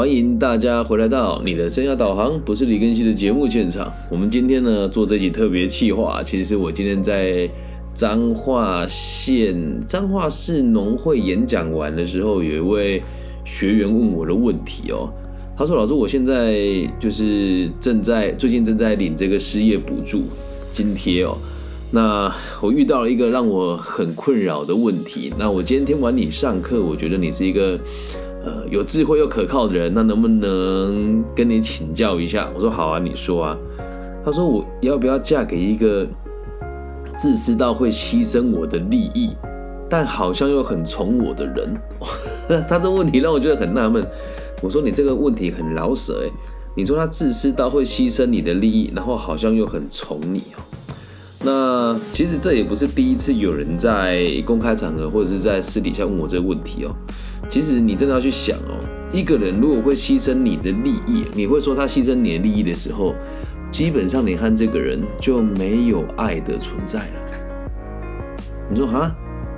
欢迎大家回来到你的生涯导航，不是李根熙的节目现场。我们今天呢做这集特别企划，其实是我今天在彰化县彰化市农会演讲完的时候，有一位学员问我的问题哦。他说：“老师，我现在就是正在最近正在领这个失业补助津贴哦。那我遇到了一个让我很困扰的问题。那我今天听完你上课，我觉得你是一个呃有智慧又可靠的人，那能不能跟你请教一下？”我说：“好啊，你说啊。”他说：“我要不要嫁给一个自私到会牺牲我的利益，但好像又很宠我的人？” 他这问题让我觉得很纳闷。我说你这个问题很老舍哎，你说他自私到会牺牲你的利益，然后好像又很宠你哦。那其实这也不是第一次有人在公开场合或者是在私底下问我这个问题哦。其实你真的要去想哦，一个人如果会牺牲你的利益，你会说他牺牲你的利益的时候，基本上你和这个人就没有爱的存在了。你说哈？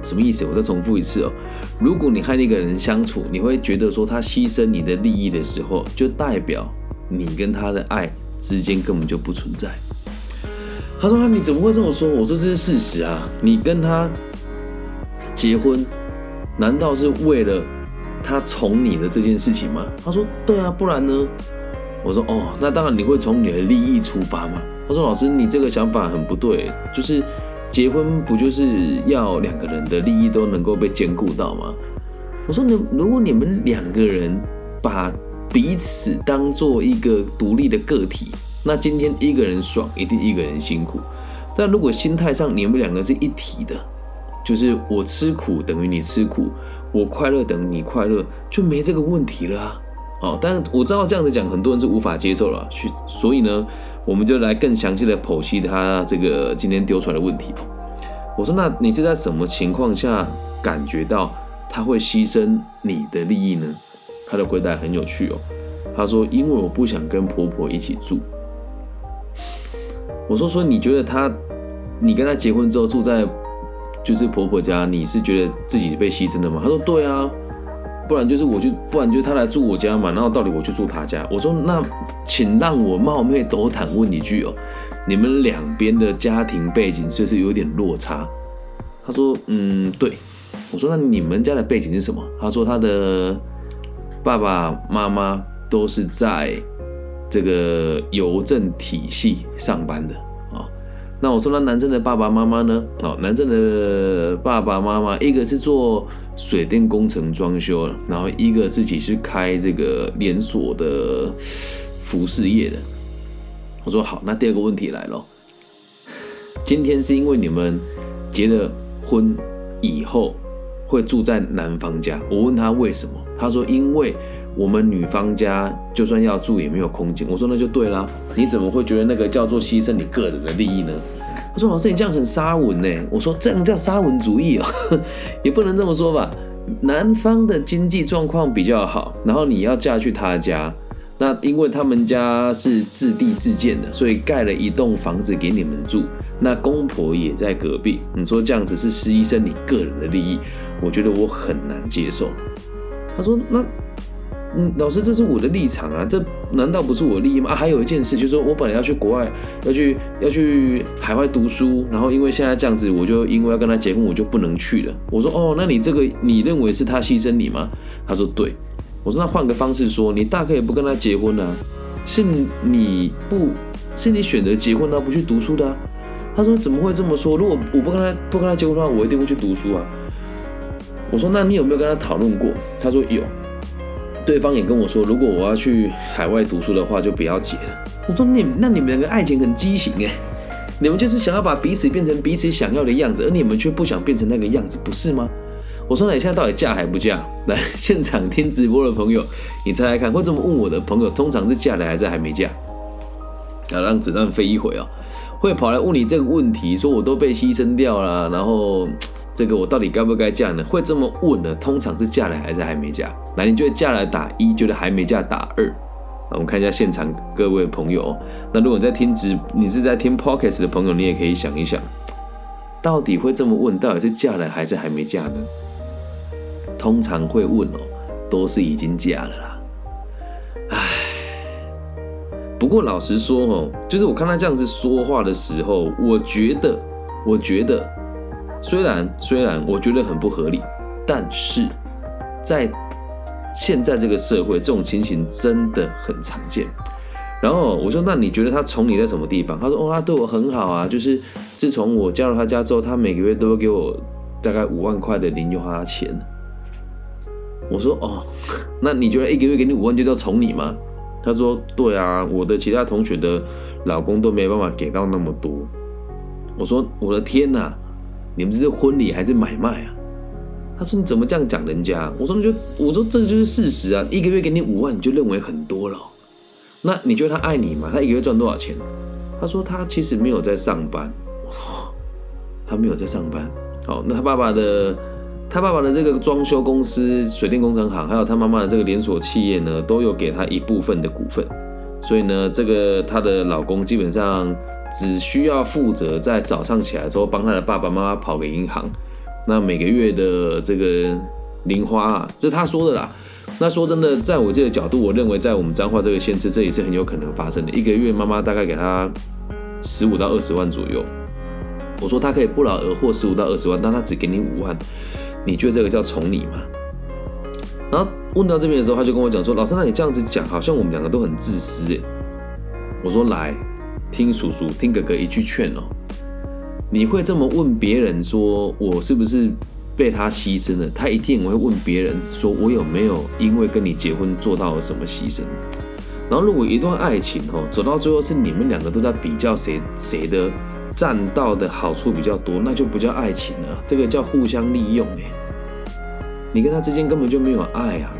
什么意思？我再重复一次哦。如果你和那个人相处，你会觉得说他牺牲你的利益的时候，就代表你跟他的爱之间根本就不存在。他说：“你怎么会这么说？”我说：“这是事实啊。你跟他结婚，难道是为了他宠你的这件事情吗？”他说：“对啊，不然呢？”我说：“哦，那当然你会从你的利益出发嘛。”他说：“老师，你这个想法很不对，就是。”结婚不就是要两个人的利益都能够被兼顾到吗？我说，你如果你们两个人把彼此当做一个独立的个体，那今天一个人爽，一定一个人辛苦。但如果心态上你们两个是一体的，就是我吃苦等于你吃苦，我快乐等于你快乐，就没这个问题了啊。哦，但我知道这样子讲，很多人是无法接受了。去，所以呢。我们就来更详细的剖析他这个今天丢出来的问题。我说：“那你是在什么情况下感觉到他会牺牲你的利益呢？”他的回答很有趣哦。他说：“因为我不想跟婆婆一起住。”我说：“说你觉得他，你跟他结婚之后住在就是婆婆家，你是觉得自己被牺牲的吗？”他说：“对啊。”不然就是我就，不然就是他来住我家嘛，然后到底我去住他家。我说那，请让我冒昧斗胆问一句哦，你们两边的家庭背景是不是有点落差？他说嗯对。我说那你们家的背景是什么？他说他的爸爸妈妈都是在这个邮政体系上班的啊。那我说那男生的爸爸妈妈呢？哦，男生的爸爸妈妈一个是做。水电工程装修，然后一个自己是开这个连锁的服饰业的。我说好，那第二个问题来了，今天是因为你们结了婚以后会住在男方家。我问他为什么，他说因为我们女方家就算要住也没有空间。我说那就对啦，你怎么会觉得那个叫做牺牲你个人的利益呢？他说：“老师，你这样很沙文呢。”我说：“这样叫沙文主义哦，也不能这么说吧。男方的经济状况比较好，然后你要嫁去他家，那因为他们家是自地自建的，所以盖了一栋房子给你们住。那公婆也在隔壁，你说这样子是牺牲你个人的利益，我觉得我很难接受。”他说：“那。”嗯，老师，这是我的立场啊，这难道不是我利益吗？啊，还有一件事，就是说我本来要去国外，要去要去海外读书，然后因为现在这样子，我就因为要跟他结婚，我就不能去了。我说哦，那你这个你认为是他牺牲你吗？他说对。我说那换个方式说，你大可以不跟他结婚啊，是你不是你选择结婚啊不去读书的啊。他说怎么会这么说？如果我不跟他不跟他结婚的话，我一定会去读书啊。我说那你有没有跟他讨论过？他说有。对方也跟我说，如果我要去海外读书的话，就不要结了。我说你那你们两个爱情很畸形哎，你们就是想要把彼此变成彼此想要的样子，而你们却不想变成那个样子，不是吗？我说那你现在到底嫁还不嫁？来现场听直播的朋友，你猜猜看，会这么问我的朋友，通常是嫁了还是还没嫁？要让子弹飞一会哦，会跑来问你这个问题，说我都被牺牲掉了，然后。这个我到底该不该嫁呢？会这么问呢，通常是嫁了还是还没嫁？那你觉得嫁了打一，觉得还没嫁打二？我们看一下现场各位朋友。那如果在听直，你是在听 podcast 的朋友，你也可以想一想，到底会这么问，到底是嫁了还是还没嫁呢？通常会问哦，都是已经嫁了啦。唉，不过老实说哦，就是我看他这样子说话的时候，我觉得，我觉得，虽然虽然我觉得很不合理，但是在现在这个社会，这种情形真的很常见。然后我说：“那你觉得他宠你在什么地方？”他说：“哦，他对我很好啊，就是自从我加入他家之后，他每个月都会给我大概五万块的零用花钱。”我说：“哦，那你觉得一个月给你五万就叫宠你吗？”他说：“对啊，我的其他同学的老公都没办法给到那么多。”我说：“我的天哪，你们这是婚礼还是买卖啊？”他说：“你怎么这样讲人家？”我说你：“就我说这个就是事实啊，一个月给你五万，你就认为很多了。”那你觉得他爱你吗？他一个月赚多少钱？他说他其实没有在上班，他没有在上班。好，那他爸爸的，他爸爸的这个装修公司、水电工程行，还有他妈妈的这个连锁企业呢，都有给他一部分的股份。所以呢，这个她的老公基本上只需要负责在早上起来之后帮他的爸爸妈妈跑给银行，那每个月的这个零花啊，这他说的啦。那说真的，在我这个角度，我认为在我们彰化这个县市，这也是很有可能发生的。一个月妈妈大概给他十五到二十万左右。我说他可以不劳而获十五到二十万，但他只给你五万，你觉得这个叫宠你吗？然后问到这边的时候，他就跟我讲说：“老师，那你这样子讲，好像我们两个都很自私。”我说：“来，听叔叔，听哥哥一句劝哦，你会这么问别人说，我是不是？”被他牺牲了，他一定会问别人说：“我有没有因为跟你结婚做到了什么牺牲？”然后，如果一段爱情哦走到最后是你们两个都在比较谁谁的占到的好处比较多，那就不叫爱情了，这个叫互相利用哎。你跟他之间根本就没有爱啊，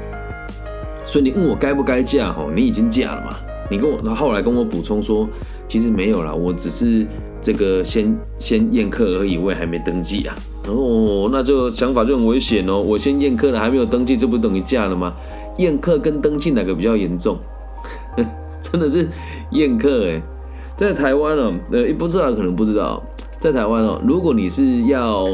所以你问我该不该嫁哦，你已经嫁了嘛？你跟我，然后后来跟我补充说，其实没有啦，我只是这个先先宴客而已，我也还没登记啊。哦，那这个想法就很危险哦！我先验客了，还没有登记，这不等于嫁了吗？验客跟登记哪个比较严重？真的是验客哎，在台湾哦，呃，不知道可能不知道，在台湾哦，如果你是要，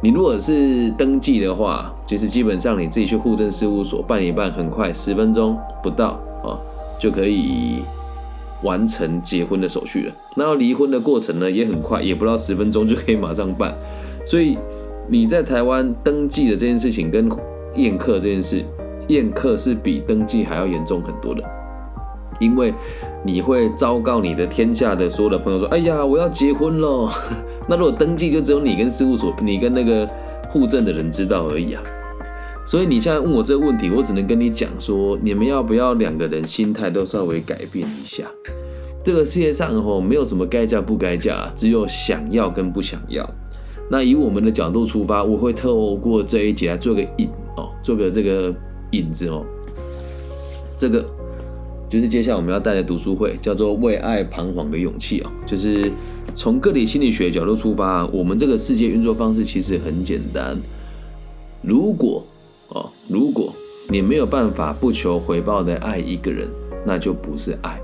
你如果是登记的话，就是基本上你自己去户政事务所办一办，很快十分钟不到，就可以完成结婚的手续了。那要离婚的过程呢，也很快，也不到十分钟就可以马上办。所以你在台湾登记的这件事情跟宴客这件事，宴客是比登记还要严重很多的，因为你会昭告你的天下的所有的朋友说：“哎呀，我要结婚喽！” 那如果登记就只有你跟事务所、你跟那个户政的人知道而已啊。所以你现在问我这个问题，我只能跟你讲说：你们要不要两个人心态都稍微改变一下？这个世界上吼没有什么该嫁不该嫁，只有想要跟不想要。那以我们的角度出发，我会透过这一节来做个引哦，做个这个引子哦。这个就是接下来我们要带的读书会，叫做《为爱彷徨的勇气》哦。就是从个体心理学角度出发，我们这个世界运作方式其实很简单。如果哦，如果你没有办法不求回报的爱一个人，那就不是爱。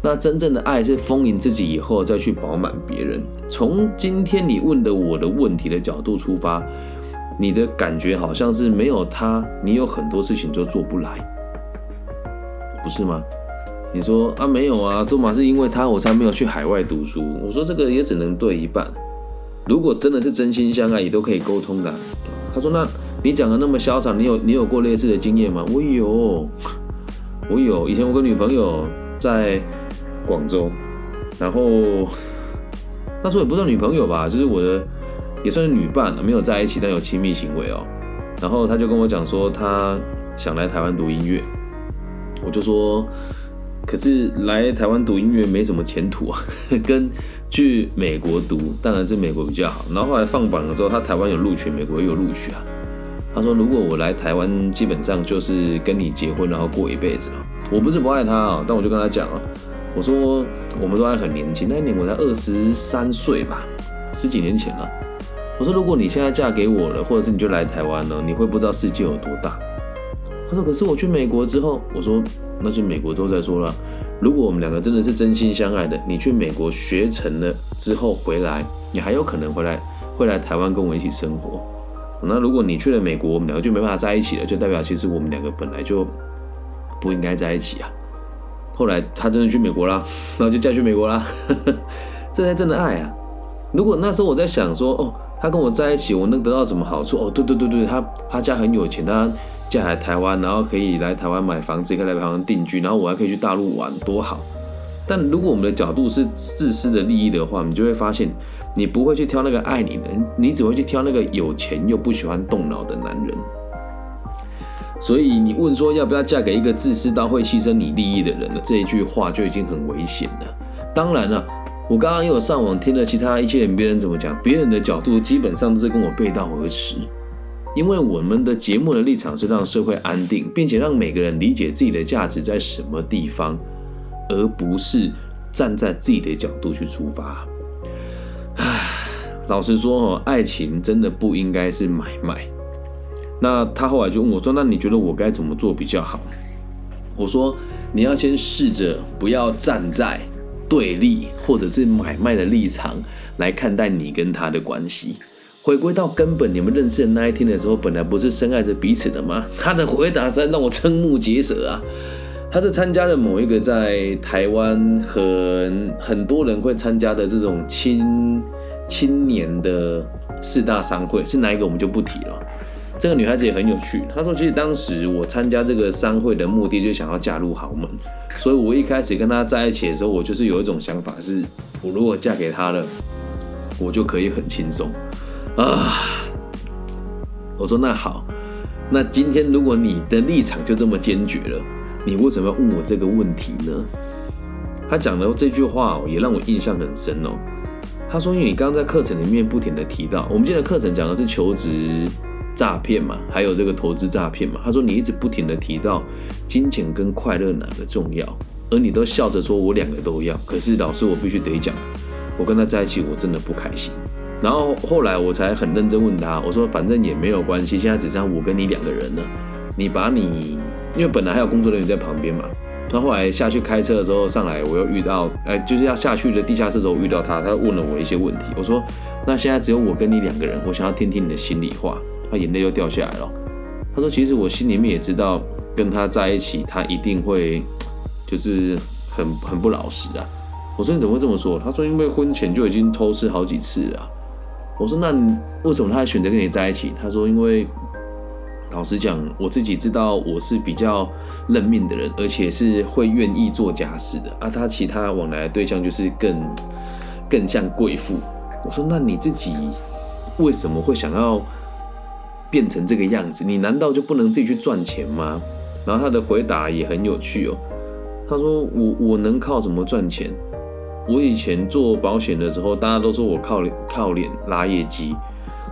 那真正的爱是丰盈自己以后再去饱满别人。从今天你问的我的问题的角度出发，你的感觉好像是没有他，你有很多事情就做不来，不是吗？你说啊，没有啊，做马是因为他我才没有去海外读书。我说这个也只能对一半。如果真的是真心相爱，也都可以沟通的。他说，那你讲的那么潇洒，你有你有过类似的经验吗？我有，我有。以前我跟女朋友在。广州，然后那时候也不算女朋友吧，就是我的也算是女伴，没有在一起，但有亲密行为哦。然后他就跟我讲说，他想来台湾读音乐，我就说，可是来台湾读音乐没什么前途啊，跟去美国读当然是美国比较好。然后后来放榜了之后，他台湾有录取，美国也有录取啊。他说，如果我来台湾，基本上就是跟你结婚，然后过一辈子了。我不是不爱他啊，但我就跟他讲了。我说，我们都还很年轻，那一年我才二十三岁吧，十几年前了。我说，如果你现在嫁给我了，或者是你就来台湾了，你会不知道世界有多大。他说，可是我去美国之后，我说，那就美国之后再说了。如果我们两个真的是真心相爱的，你去美国学成了之后回来，你还有可能回来，会来台湾跟我一起生活。那如果你去了美国，我们两个就没办法在一起了，就代表其实我们两个本来就不应该在一起啊。后来他真的去美国啦，然后就嫁去美国啦，这才真的爱啊！如果那时候我在想说，哦，他跟我在一起，我能得到什么好处？哦，对对对对，她她家很有钱，他嫁来台湾，然后可以来台湾买房子，可以来台湾定居，然后我还可以去大陆玩，多好！但如果我们的角度是自私的利益的话，你就会发现，你不会去挑那个爱你的，你只会去挑那个有钱又不喜欢动脑的男人。所以你问说要不要嫁给一个自私到会牺牲你利益的人呢？这一句话就已经很危险了。当然了，我刚刚又有上网听了其他一些人别人怎么讲，别人的角度基本上都是跟我背道而驰。因为我们的节目的立场是让社会安定，并且让每个人理解自己的价值在什么地方，而不是站在自己的角度去出发。老实说哈，爱情真的不应该是买卖。那他后来就问我说：“那你觉得我该怎么做比较好？”我说：“你要先试着不要站在对立或者是买卖的立场来看待你跟他的关系。回归到根本，你们认识的那一天的时候，本来不是深爱着彼此的吗？”他的回答实在让我瞠目结舌啊！他是参加了某一个在台湾很很多人会参加的这种亲青年的四大商会，是哪一个我们就不提了。这个女孩子也很有趣。她说：“其实当时我参加这个商会的目的，就想要嫁入豪门。所以我一开始跟她在一起的时候，我就是有一种想法，是我如果嫁给他了，我就可以很轻松啊。”我说：“那好，那今天如果你的立场就这么坚决了，你为什么要问我这个问题呢？”他讲的这句话也让我印象很深哦。他说：“因为你刚刚在课程里面不停的提到，我们今天的课程讲的是求职。”诈骗嘛，还有这个投资诈骗嘛。他说你一直不停的提到金钱跟快乐哪个重要，而你都笑着说我两个都要。可是老师，我必须得讲，我跟他在一起我真的不开心。然后后来我才很认真问他，我说反正也没有关系，现在只剩我跟你两个人了。你把你，因为本来还有工作人员在旁边嘛。他后来下去开车的时候上来，我又遇到，哎，就是要下去的地下室的时候遇到他，他问了我一些问题。我说那现在只有我跟你两个人，我想要听听你的心里话。他眼泪又掉下来了。他说：“其实我心里面也知道，跟他在一起，他一定会就是很很不老实啊。”我说：“你怎么会这么说？”他说：“因为婚前就已经偷吃好几次了。”我说：“那为什么他还选择跟你在一起？”他说：“因为老实讲，我自己知道我是比较认命的人，而且是会愿意做家事的。啊，他其他往来的对象就是更更像贵妇。”我说：“那你自己为什么会想要？”变成这个样子，你难道就不能自己去赚钱吗？然后他的回答也很有趣哦。他说：“我我能靠什么赚钱？我以前做保险的时候，大家都说我靠靠脸拉业绩。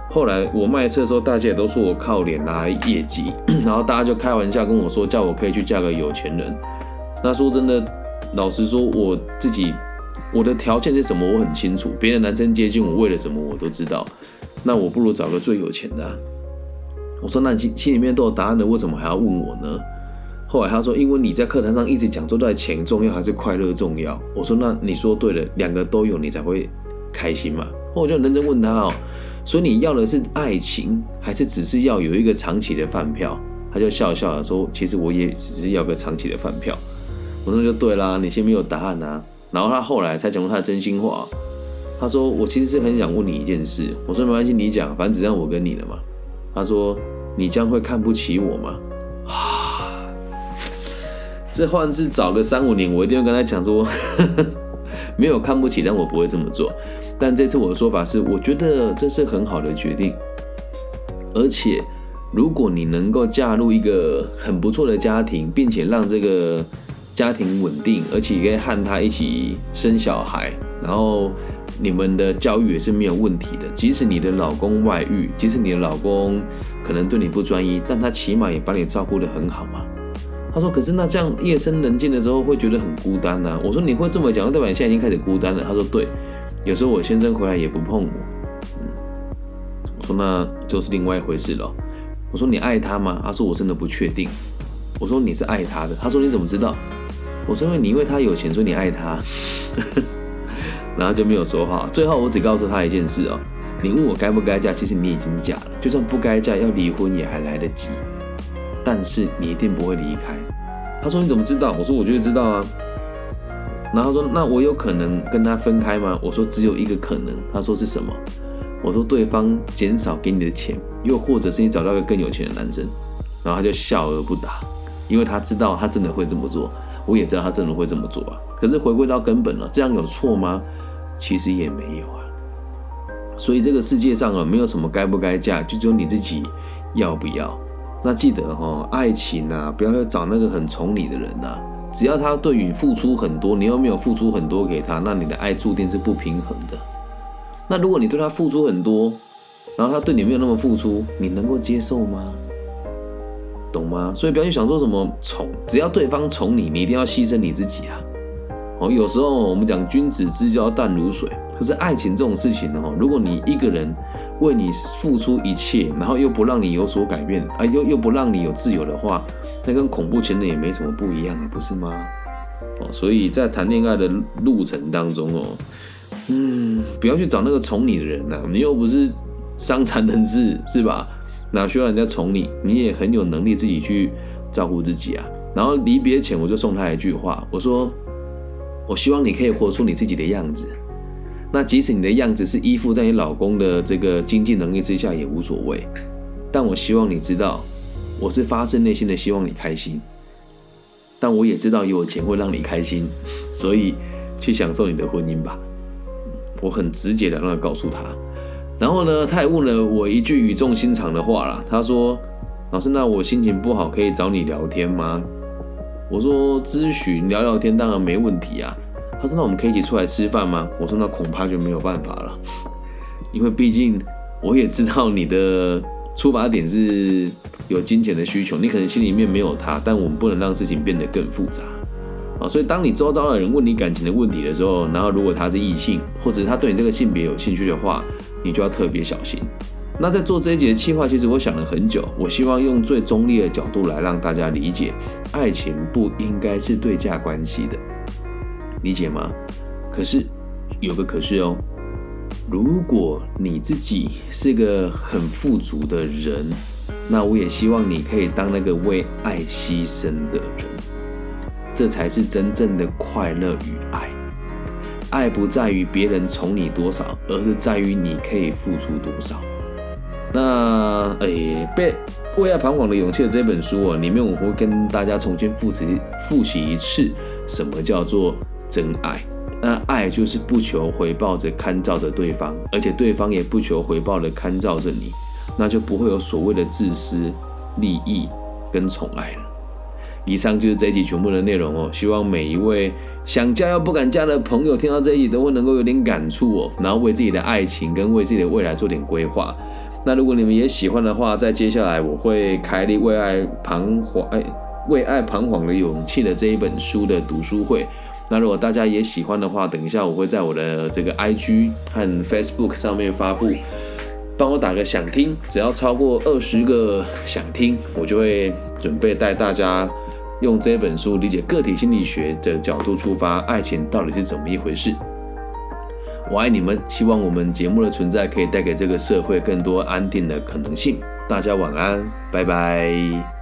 后来我卖车的时候，大家也都说我靠脸拿业绩。然后大家就开玩笑跟我说，叫我可以去嫁个有钱人。那说真的，老实说，我自己我的条件是什么，我很清楚。别的男生接近我为了什么，我都知道。那我不如找个最有钱的。”我说：“那你心心里面都有答案了，为什么还要问我呢？”后来他说：“因为你在课堂上一直讲，说到钱重要还是快乐重要？”我说：“那你说对了，两个都有，你才会开心嘛。”我就认真问他哦：“所以你要的是爱情，还是只是要有一个长期的饭票？”他就笑笑的说：“其实我也只是要个长期的饭票。”我说：“就对啦，你先没有答案啊。”然后他后来才讲出他的真心话。他说：“我其实是很想问你一件事。”我说：“没关系，你讲，反正只让我跟你了嘛。”他说：“你将会看不起我吗？”啊，这换是早个三五年，我一定会跟他讲说，没有看不起，但我不会这么做。但这次我的说法是，我觉得这是很好的决定，而且如果你能够嫁入一个很不错的家庭，并且让这个家庭稳定，而且可以和他一起生小孩，然后。你们的教育也是没有问题的，即使你的老公外遇，即使你的老公可能对你不专一，但他起码也把你照顾得很好嘛。他说：“可是那这样夜深人静的时候会觉得很孤单呐。”我说：“你会这么讲，代表你现在已经开始孤单了。”他说：“对，有时候我先生回来也不碰我。”嗯，我说：“那就是另外一回事了。”我说：“你爱他吗？”他说：“我真的不确定。”我说：“你是爱他的。”他说：“你怎么知道？”我说：“因为你因为他有钱，所以你爱他。”然后就没有说话。最后我只告诉他一件事哦，你问我该不该嫁，其实你已经嫁了。就算不该嫁，要离婚也还来得及。但是你一定不会离开。他说你怎么知道？我说我就知道啊。然后他说那我有可能跟他分开吗？我说只有一个可能。他说是什么？我说对方减少给你的钱，又或者是你找到一个更有钱的男生。然后他就笑而不答，因为他知道他真的会这么做，我也知道他真的会这么做啊。可是回归到根本了，这样有错吗？其实也没有啊。所以这个世界上啊，没有什么该不该嫁，就只有你自己要不要。那记得哈，爱情啊，不要要找那个很宠你的人呐。只要他对你付出很多，你又没有付出很多给他，那你的爱注定是不平衡的。那如果你对他付出很多，然后他对你没有那么付出，你能够接受吗？懂吗？所以不要去想说什么宠，只要对方宠你，你一定要牺牲你自己啊。哦，有时候我们讲君子之交淡如水，可是爱情这种事情呢，如果你一个人为你付出一切，然后又不让你有所改变，啊，又又不让你有自由的话，那跟恐怖情人也没什么不一样，不是吗？哦，所以在谈恋爱的路程当中哦，嗯，不要去找那个宠你的人呐，你又不是伤残人士，是吧？哪需要人家宠你？你也很有能力自己去照顾自己啊。然后离别前，我就送他一句话，我说：“我希望你可以活出你自己的样子。那即使你的样子是依附在你老公的这个经济能力之下也无所谓。但我希望你知道，我是发自内心的希望你开心。但我也知道有钱会让你开心，所以去享受你的婚姻吧。我很直接的让他告诉他。”然后呢，他还问了我一句语重心长的话啦。他说：“老师，那我心情不好可以找你聊天吗？”我说：“咨询聊聊天当然没问题啊。”他说：“那我们可以一起出来吃饭吗？”我说：“那恐怕就没有办法了，因为毕竟我也知道你的出发点是有金钱的需求，你可能心里面没有他，但我们不能让事情变得更复杂。”啊，所以当你周遭的人问你感情的问题的时候，然后如果他是异性，或者他对你这个性别有兴趣的话，你就要特别小心。那在做这一节的计划，其实我想了很久，我希望用最中立的角度来让大家理解，爱情不应该是对价关系的，理解吗？可是有个可是哦，如果你自己是个很富足的人，那我也希望你可以当那个为爱牺牲的人。这才是真正的快乐与爱。爱不在于别人宠你多少，而是在于你可以付出多少。那诶，被为爱彷徨的勇气的这本书啊，里面我会跟大家重新复习复习一次，什么叫做真爱？那爱就是不求回报着看照着对方，而且对方也不求回报的看照着你，那就不会有所谓的自私、利益跟宠爱了。以上就是这一集全部的内容哦，希望每一位想嫁又不敢嫁的朋友听到这一集都会能够有点感触哦，然后为自己的爱情跟为自己的未来做点规划。那如果你们也喜欢的话，在接下来我会开立为爱彷徨哎为爱彷徨的勇气的这一本书的读书会。那如果大家也喜欢的话，等一下我会在我的这个 IG 和 Facebook 上面发布，帮我打个想听，只要超过二十个想听，我就会准备带大家。用这本书理解个体心理学的角度出发，爱情到底是怎么一回事？我爱你们，希望我们节目的存在可以带给这个社会更多安定的可能性。大家晚安，拜拜。